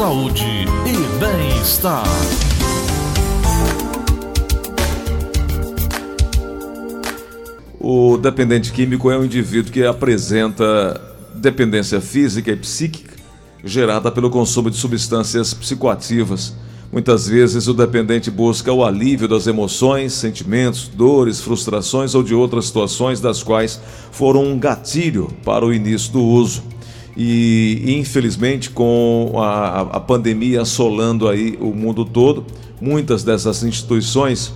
saúde e bem-estar. O dependente químico é um indivíduo que apresenta dependência física e psíquica gerada pelo consumo de substâncias psicoativas. Muitas vezes o dependente busca o alívio das emoções, sentimentos, dores, frustrações ou de outras situações das quais foram um gatilho para o início do uso. E infelizmente, com a, a pandemia assolando aí o mundo todo, muitas dessas instituições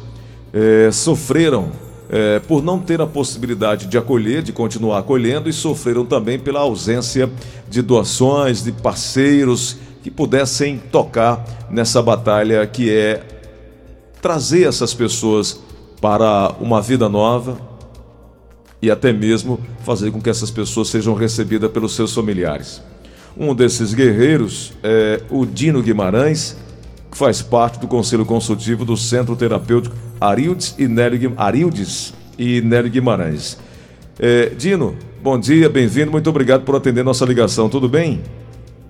eh, sofreram é, por não ter a possibilidade de acolher, de continuar acolhendo, e sofreram também pela ausência de doações, de parceiros que pudessem tocar nessa batalha que é trazer essas pessoas para uma vida nova e até mesmo fazer com que essas pessoas sejam recebidas pelos seus familiares. Um desses guerreiros é o Dino Guimarães, que faz parte do Conselho Consultivo do Centro Terapêutico Arildes e Nélio, Arildes e Nélio Guimarães. É, Dino, bom dia, bem-vindo, muito obrigado por atender nossa ligação, tudo bem?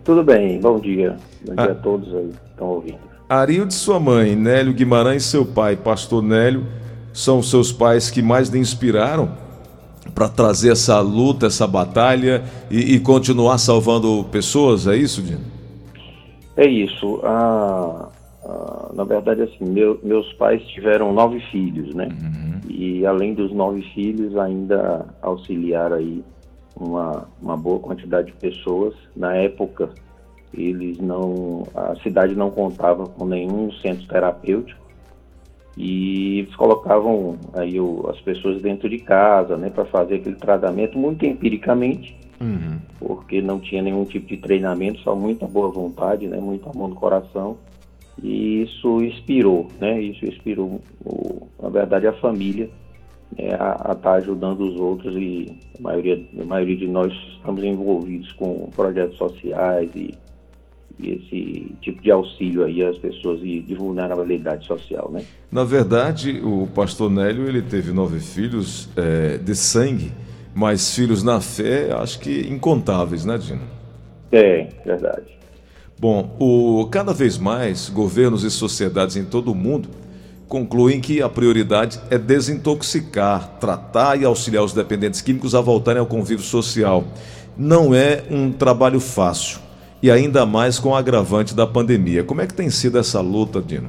Tudo bem, bom dia. Bom dia ah. a todos aí que estão ouvindo. Arildes, sua mãe, Nélio Guimarães, seu pai, pastor Nélio, são os seus pais que mais lhe inspiraram para trazer essa luta, essa batalha e, e, continuar salvando pessoas, é isso, Dino? É isso. A, ah, na verdade, assim, meu, meus pais tiveram nove filhos, né? Uhum. E além dos nove filhos, ainda auxiliaram aí uma, uma boa quantidade de pessoas. Na época, eles não, a cidade não contava com nenhum centro terapêutico e eles colocavam aí o, as pessoas dentro de casa, né, para fazer aquele tratamento muito empiricamente, uhum. porque não tinha nenhum tipo de treinamento, só muita boa vontade, né, muito amor no coração. E isso inspirou, né? Isso inspirou, o, na verdade, a família né, a estar tá ajudando os outros e a maioria, a maioria de nós estamos envolvidos com projetos sociais e, e esse tipo de auxílio aí às pessoas de, de vulnerabilidade social, né? Na verdade, o pastor Nélio, ele teve nove filhos é, de sangue, mas filhos na fé, acho que incontáveis, né, Dino? É, verdade. Bom, o, cada vez mais governos e sociedades em todo o mundo concluem que a prioridade é desintoxicar, tratar e auxiliar os dependentes químicos a voltarem ao convívio social. Não é um trabalho fácil e ainda mais com o agravante da pandemia. Como é que tem sido essa luta, Dino?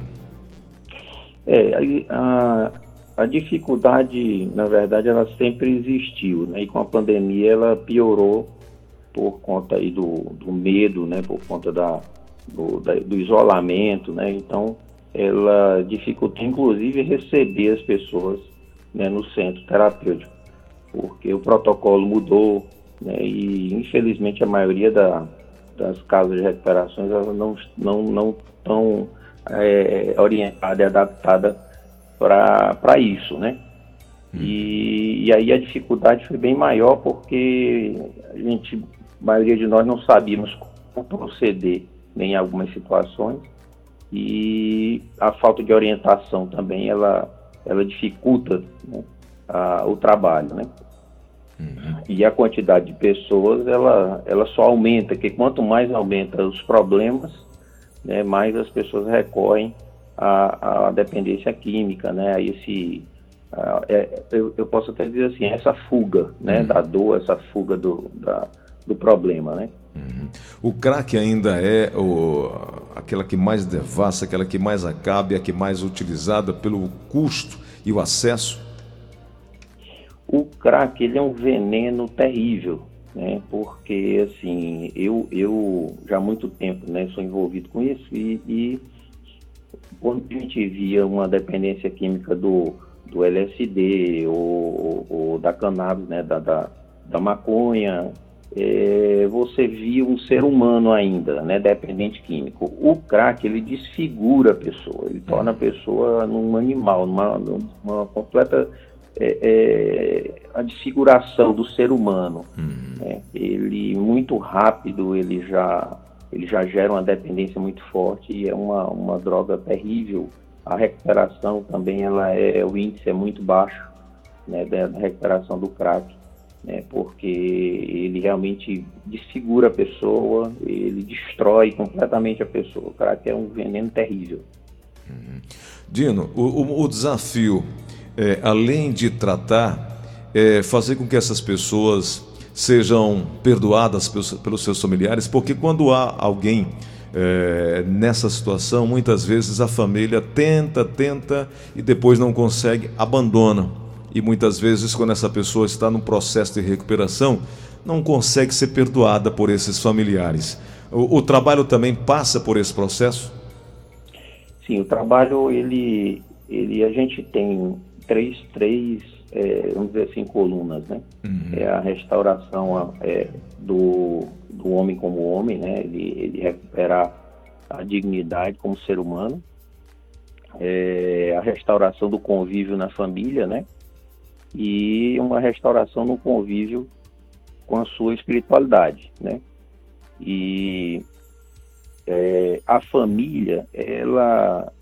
É, a, a dificuldade, na verdade, ela sempre existiu, né? E com a pandemia ela piorou por conta aí do, do medo, né, por conta da do, da, do, isolamento, né, então ela dificulta inclusive receber as pessoas né, no centro terapêutico, porque o protocolo mudou, né, e infelizmente a maioria da, das casas de recuperações elas não não não estão é, orientada e adaptada para isso, né? Hum. E, e, aí a dificuldade foi bem maior porque a gente a maioria de nós não sabíamos como proceder em algumas situações e a falta de orientação também ela, ela dificulta né, a, o trabalho, né? Uhum. E a quantidade de pessoas ela, ela só aumenta, porque quanto mais aumenta os problemas, né, mais as pessoas recorrem à, à dependência química, né, a esse a, é, eu, eu, posso até dizer assim, essa fuga né, uhum. da dor, essa fuga do, da, do problema, né? Uhum. O crack ainda é o, aquela que mais devassa, aquela que mais acaba e a que mais utilizada pelo custo e o acesso? O crack ele é um veneno terrível, né? Porque assim, eu, eu já há muito tempo, né, sou envolvido com isso e, e quando a gente via uma dependência química do, do LSD ou, ou da cannabis, né, da, da, da maconha, é, você via um ser humano ainda, né, dependente químico. O crack, ele desfigura a pessoa, ele torna a pessoa num animal, numa, numa completa é, é, a desfiguração do ser humano. Uhum. Né? Ele, muito rápido, ele já, ele já gera uma dependência muito forte e é uma, uma droga terrível. A recuperação também, ela é, o índice é muito baixo né, da recuperação do crack. né, porque ele realmente desfigura a pessoa, ele destrói completamente a pessoa. O crack é um veneno terrível. Uhum. Dino, o, o, o desafio, é, além de tratar, é fazer com que essas pessoas sejam perdoadas pelos, pelos seus familiares, porque quando há alguém é, nessa situação, muitas vezes a família tenta, tenta e depois não consegue, abandona. E muitas vezes, quando essa pessoa está num processo de recuperação, não consegue ser perdoada por esses familiares. O, o trabalho também passa por esse processo? Sim, o trabalho, ele, ele a gente tem três, três é, vamos dizer assim, colunas, né? Uhum. É a restauração é, do, do homem como homem, né? Ele, ele recuperar a dignidade como ser humano, é, a restauração do convívio na família, né? E uma restauração no convívio com a sua espiritualidade, né? E é, a família, ela,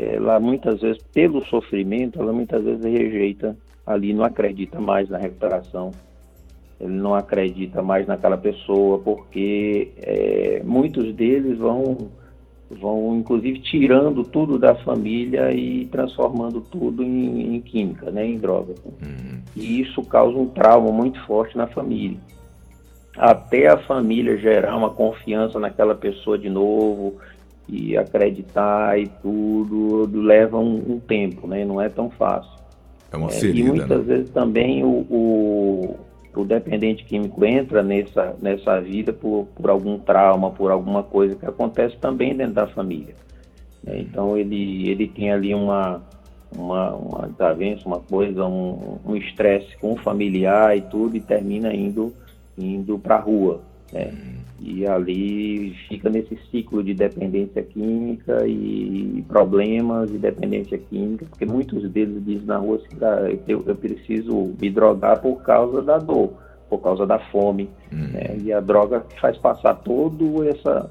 ela muitas vezes, pelo sofrimento, ela muitas vezes rejeita ali, não acredita mais na recuperação, ele não acredita mais naquela pessoa, porque é, muitos deles vão, vão, inclusive, tirando tudo da família e transformando tudo em, em química, né, em droga. Uhum. E isso causa um trauma muito forte na família. Até a família gerar uma confiança naquela pessoa de novo e acreditar e tudo, leva um, um tempo, né? Não é tão fácil. É uma ferida. É, e muitas né? vezes também o, o o dependente químico entra nessa, nessa vida por, por algum trauma, por alguma coisa que acontece também dentro da família. Né? Então ele, ele tem ali uma, uma, uma desavença, uma coisa, um estresse um com o familiar e tudo, e termina indo, indo para a rua. Né? E ali fica nesse ciclo de dependência química e problemas de dependência química, porque muitos deles dizem na rua assim, ah, eu, eu preciso me drogar por causa da dor, por causa da fome. Uhum. Né? E a droga faz passar todo essa,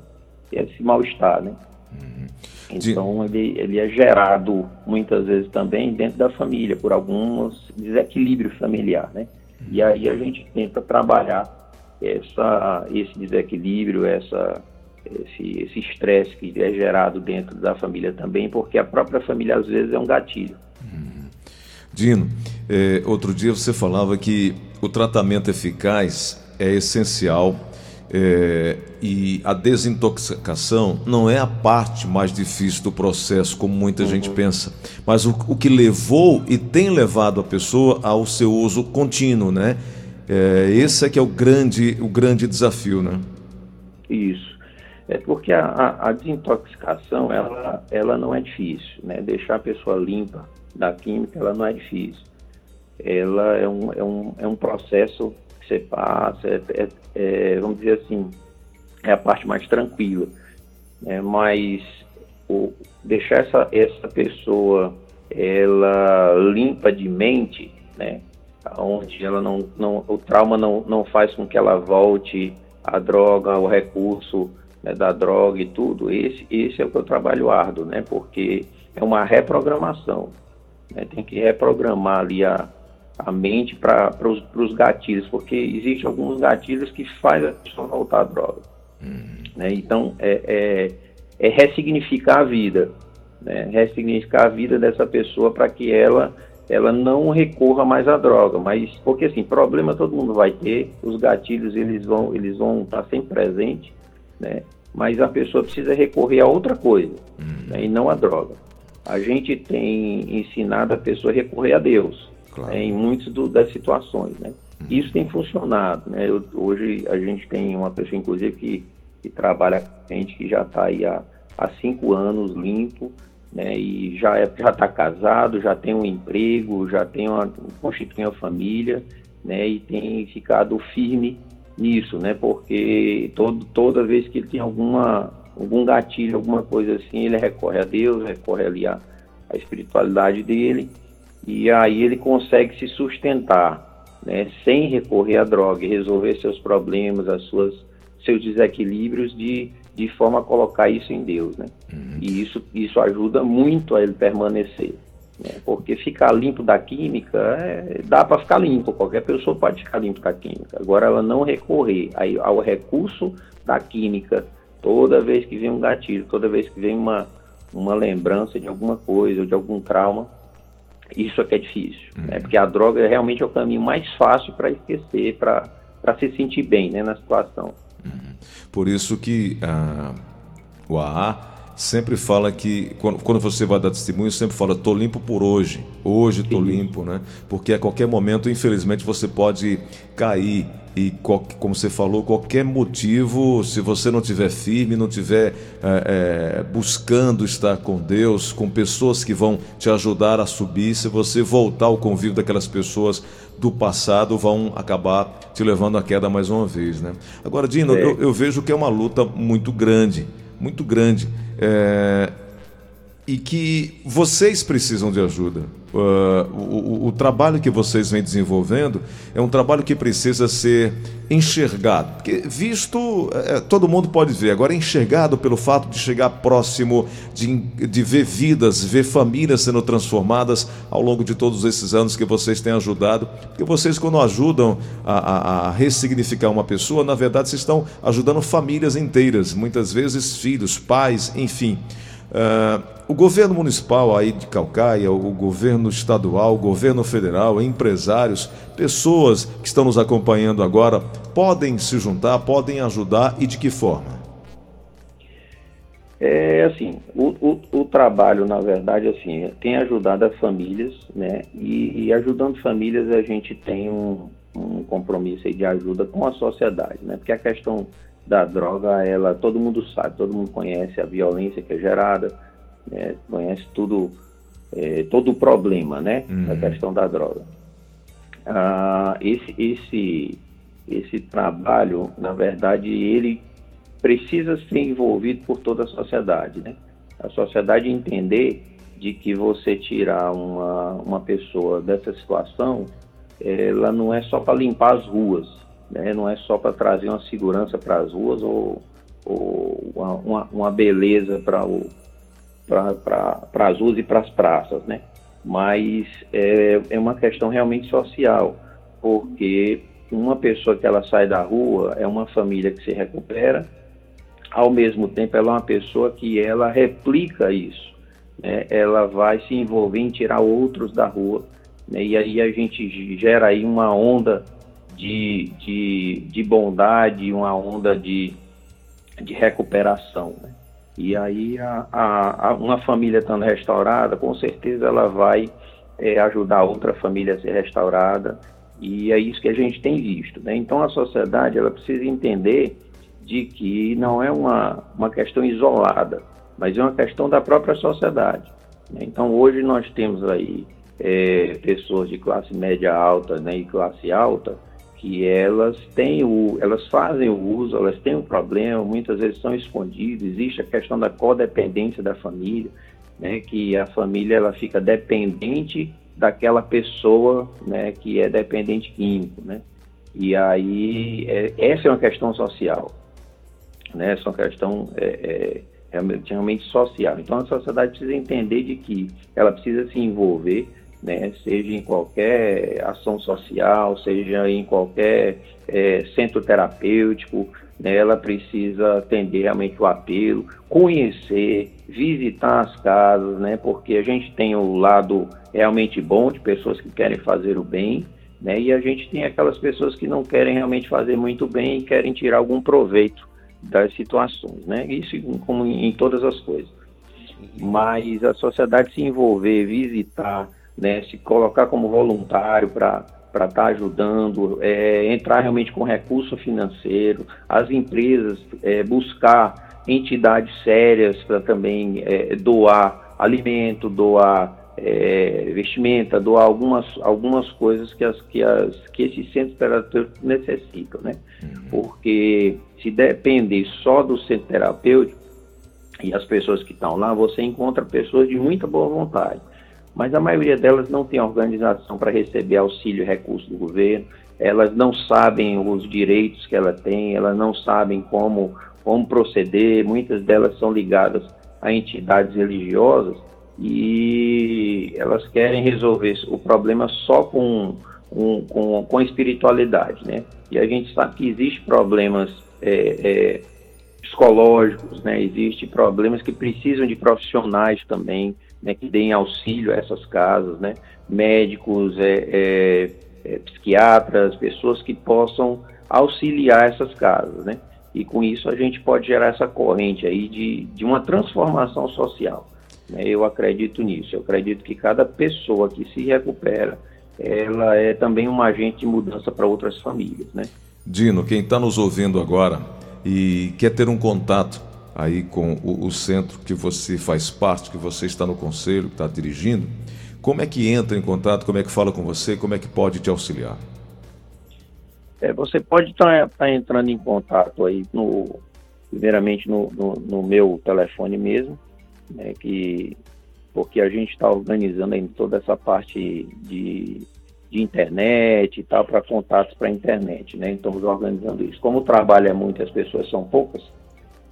esse mal-estar, né? Uhum. Então ele, ele é gerado muitas vezes também dentro da família, por alguns desequilíbrio familiar, né? Uhum. E aí a gente tenta trabalhar essa, esse desequilíbrio, essa, esse estresse que é gerado dentro da família também, porque a própria família às vezes é um gatilho. Uhum. Dino, é, outro dia você falava que o tratamento eficaz é essencial é, e a desintoxicação não é a parte mais difícil do processo, como muita uhum. gente pensa, mas o, o que levou e tem levado a pessoa ao seu uso contínuo, né? É, esse é que é o grande, o grande desafio, né? Isso. É porque a, a, a, desintoxicação, ela, ela não é difícil, né? Deixar a pessoa limpa da química, ela não é difícil. Ela é um, é um, é um processo que você passa, é, é, é vamos dizer assim, é a parte mais tranquila. Né? Mas o, deixar essa, essa pessoa ela limpa de mente, né? Onde ela não, não, o trauma não, não faz com que ela volte à droga, ao recurso né, da droga e tudo, esse, esse é o que eu trabalho árduo, né? Porque é uma reprogramação. Né? Tem que reprogramar ali a, a mente para os gatilhos, porque existem alguns gatilhos que fazem a pessoa voltar à droga. Hum. Né? Então, é, é, é ressignificar a vida, né? ressignificar a vida dessa pessoa para que ela ela não recorra mais à droga, mas porque assim, problema todo mundo vai ter, os gatilhos eles vão eles vão estar sempre presentes, né? Mas a pessoa precisa recorrer a outra coisa, uhum. né? e não à droga. A gente tem ensinado a pessoa a recorrer a Deus claro. né? em muitas das situações, né? Uhum. Isso tem funcionado, né? Eu, hoje a gente tem uma pessoa, inclusive, que, que trabalha com a gente que já está aí há, há cinco anos limpo, né, e já é, já está casado, já tem um emprego, já tem uma constitui uma família, né, e tem ficado firme nisso, né, porque todo, toda vez que ele tem alguma algum gatilho, alguma coisa assim, ele recorre a Deus, recorre ali à, à espiritualidade dele, e aí ele consegue se sustentar, né, sem recorrer à droga, resolver seus problemas, as suas seus desequilíbrios de de forma a colocar isso em Deus, né? Uhum. E isso, isso ajuda muito a ele permanecer. Né? Porque ficar limpo da química, é, dá para ficar limpo, qualquer pessoa pode ficar limpo da química. Agora, ela não recorrer aí, ao recurso da química toda vez que vem um gatilho, toda vez que vem uma, uma lembrança de alguma coisa ou de algum trauma, isso é que é difícil. Uhum. Né? Porque a droga é realmente é o caminho mais fácil para esquecer, para se sentir bem né, na situação. Uhum. Por isso que ah, o AA sempre fala que, quando, você vai dar testemunho, sempre fala, tô limpo por hoje, hoje tô limpo, né? Porque a qualquer momento, infelizmente, você pode cair e, como você falou, qualquer motivo, se você não tiver firme, não tiver é, é, buscando estar com Deus, com pessoas que vão te ajudar a subir, se você voltar ao convívio daquelas pessoas do passado, vão acabar te levando à queda mais uma vez, né? Agora, Dino, é. eu, eu vejo que é uma luta muito grande, muito grande é, e que vocês precisam de ajuda. Uh, o, o, trabalho que vocês vêm desenvolvendo é um trabalho que precisa ser enxergado. Porque visto, é, todo mundo pode ver, agora enxergado pelo fato de chegar próximo, de, de ver vidas, ver famílias sendo transformadas ao longo de todos esses anos que vocês têm ajudado. Porque vocês, quando ajudam a, a, a ressignificar uma pessoa, na verdade, vocês estão ajudando famílias inteiras, muitas vezes filhos, pais, enfim. Uh, o governo municipal aí de Calcaia, o governo estadual, o governo federal, empresários, pessoas que estão nos acompanhando agora, podem se juntar, podem ajudar e de que forma? É assim, o, o, o trabalho, na verdade, assim, tem ajudado as famílias, né? E, e ajudando famílias a gente tem um, um compromisso de ajuda com a sociedade, né? Porque a questão da droga, ela todo mundo sabe, todo mundo conhece a violência que é gerada, né, conhece tudo, é, todo o problema, né, uhum. da questão da droga. Ah, esse, esse, esse trabalho, na verdade, ele precisa ser envolvido por toda a sociedade, né? A sociedade entender de que você tirar uma, uma pessoa dessa situação, ela não é só para limpar as ruas, né? não é só para trazer uma segurança para as ruas ou, ou uma, uma, beleza para as ruas e para as praças, né? mas é, é uma questão realmente social, porque uma pessoa que ela sai da rua é uma família que se recupera, ao mesmo tempo ela é uma pessoa que ela replica isso, né? ela vai se envolver em tirar outros da rua, né? e aí a gente gera aí uma onda de, de, de bondade, uma onda de, de recuperação. Né? E aí a, a, a, uma família estando restaurada, com certeza ela vai é, ajudar outra família a ser restaurada, e é isso que a gente tem visto. Né? Então a sociedade ela precisa entender de que não é uma, uma questão isolada, mas é uma questão da própria sociedade. Né? Então hoje nós temos aí é, pessoas de classe média alta né, e classe alta que elas têm o, elas fazem o uso, elas têm um problema, muitas vezes são escondidas, existe a questão da codependência da família, né, que a família ela fica dependente daquela pessoa, né, que é dependente químico, né, e aí é, essa é uma questão social, né, essa é uma questão é, é, realmente social. Então a sociedade precisa entender de que ela precisa se envolver né, seja em qualquer ação social, seja em qualquer é, centro terapêutico, né, ela precisa atender realmente o apelo, conhecer, visitar as casas, né, porque a gente tem o lado realmente bom de pessoas que querem fazer o bem, né, e a gente tem aquelas pessoas que não querem realmente fazer muito bem e querem tirar algum proveito das situações, né, isso como em todas as coisas. Mas a sociedade se envolver, visitar, né, se colocar como voluntário para estar tá ajudando, é, entrar realmente com recurso financeiro, as empresas é, buscar entidades sérias para também é, doar alimento, doar é, vestimenta, doar algumas, algumas coisas que, as, que, as, que esses centros terapêuticos necessitam, né? Uhum. Porque se depender só do centro terapêutico e as pessoas que estão lá, você encontra pessoas de muita boa vontade mas a maioria delas não tem organização para receber auxílio e recurso do governo, elas não sabem os direitos que ela tem, elas não sabem como, como proceder, muitas delas são ligadas a entidades religiosas, e elas querem resolver o problema só com, com, com, com espiritualidade, né? E a gente sabe que existe problemas é, é, psicológicos, né? Existem problemas que precisam de profissionais também, né? Que deem auxílio a essas casas, né? Médicos, é, é, é psiquiatras, pessoas que possam auxiliar essas casas, né? E com isso a gente pode gerar essa corrente aí de, de uma transformação social. Né? Eu acredito nisso. Eu acredito que cada pessoa que se recupera, ela é também um agente de mudança para outras famílias, né? Dino, quem está nos ouvindo agora e quer ter um contato aí com o, o, centro que você faz parte, que você está no conselho, que está dirigindo, como é que entra em contato, como é que fala com você, como é que pode te auxiliar? É, você pode estar tá, tá entrando em contato aí no, primeiramente no, no, no meu telefone mesmo, né, que porque a gente está organizando aí toda essa parte de, de internet e tal para contatos para internet, né? Estamos organizando isso. Como o trabalho é muito, as pessoas são poucas,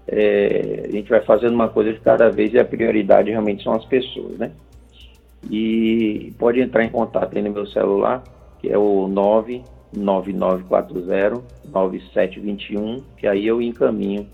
é, a gente vai fazendo uma coisa de cada vez e a prioridade realmente são as pessoas, né? E pode entrar em contato aí no meu celular, que é o 99940 9721, que aí eu encaminho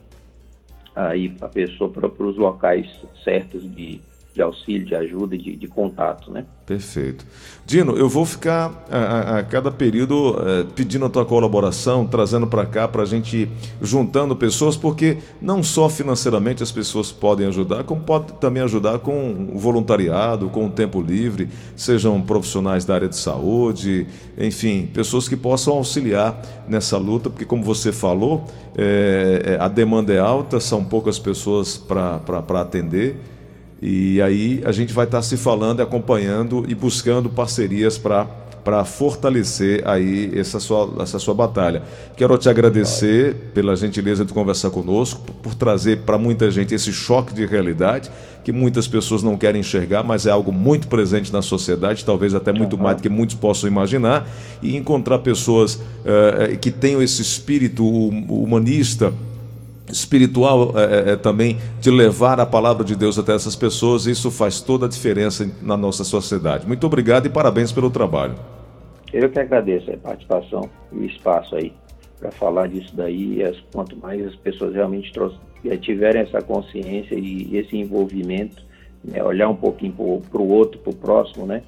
aí a pessoa para os locais certos de, de auxílio, de ajuda, de, de contato, né? Perfeito. Dino, eu vou ficar a, a, cada período é, pedindo a tua colaboração, trazendo para cá para a gente juntando pessoas, porque não só financeiramente as pessoas podem ajudar, como pode também ajudar com o voluntariado, com o tempo livre, sejam profissionais da área de saúde, enfim, pessoas que possam auxiliar nessa luta, porque como você falou, é, a demanda é alta, são poucas pessoas para atender. E aí a gente vai estar se falando, acompanhando e buscando parcerias para para fortalecer aí essa sua, essa sua batalha. Quero te agradecer pela gentileza de conversar conosco, por trazer para muita gente esse choque de realidade que muitas pessoas não querem enxergar, mas é algo muito presente na sociedade, talvez até muito mais do que muitos possam imaginar, e encontrar pessoas uh, que tenham esse espírito humanista espiritual é, é, também de levar a palavra de Deus até essas pessoas, isso faz toda a diferença na nossa sociedade. Muito obrigado e parabéns pelo trabalho. Eu que agradeço a participação e o espaço aí para falar disso daí. Quanto mais as pessoas realmente tiverem essa consciência e esse envolvimento, né, olhar um pouquinho para o outro, para o próximo, né?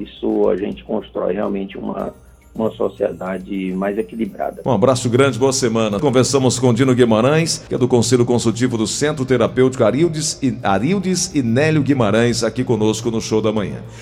Isso a gente constrói realmente uma uma sociedade mais equilibrada. Um abraço grande, boa semana. Conversamos com Dino Guimarães, que é do Conselho Consultivo do Centro Terapêutico Arildes e, Arildes e Nélio Guimarães, aqui conosco no Show da Manhã.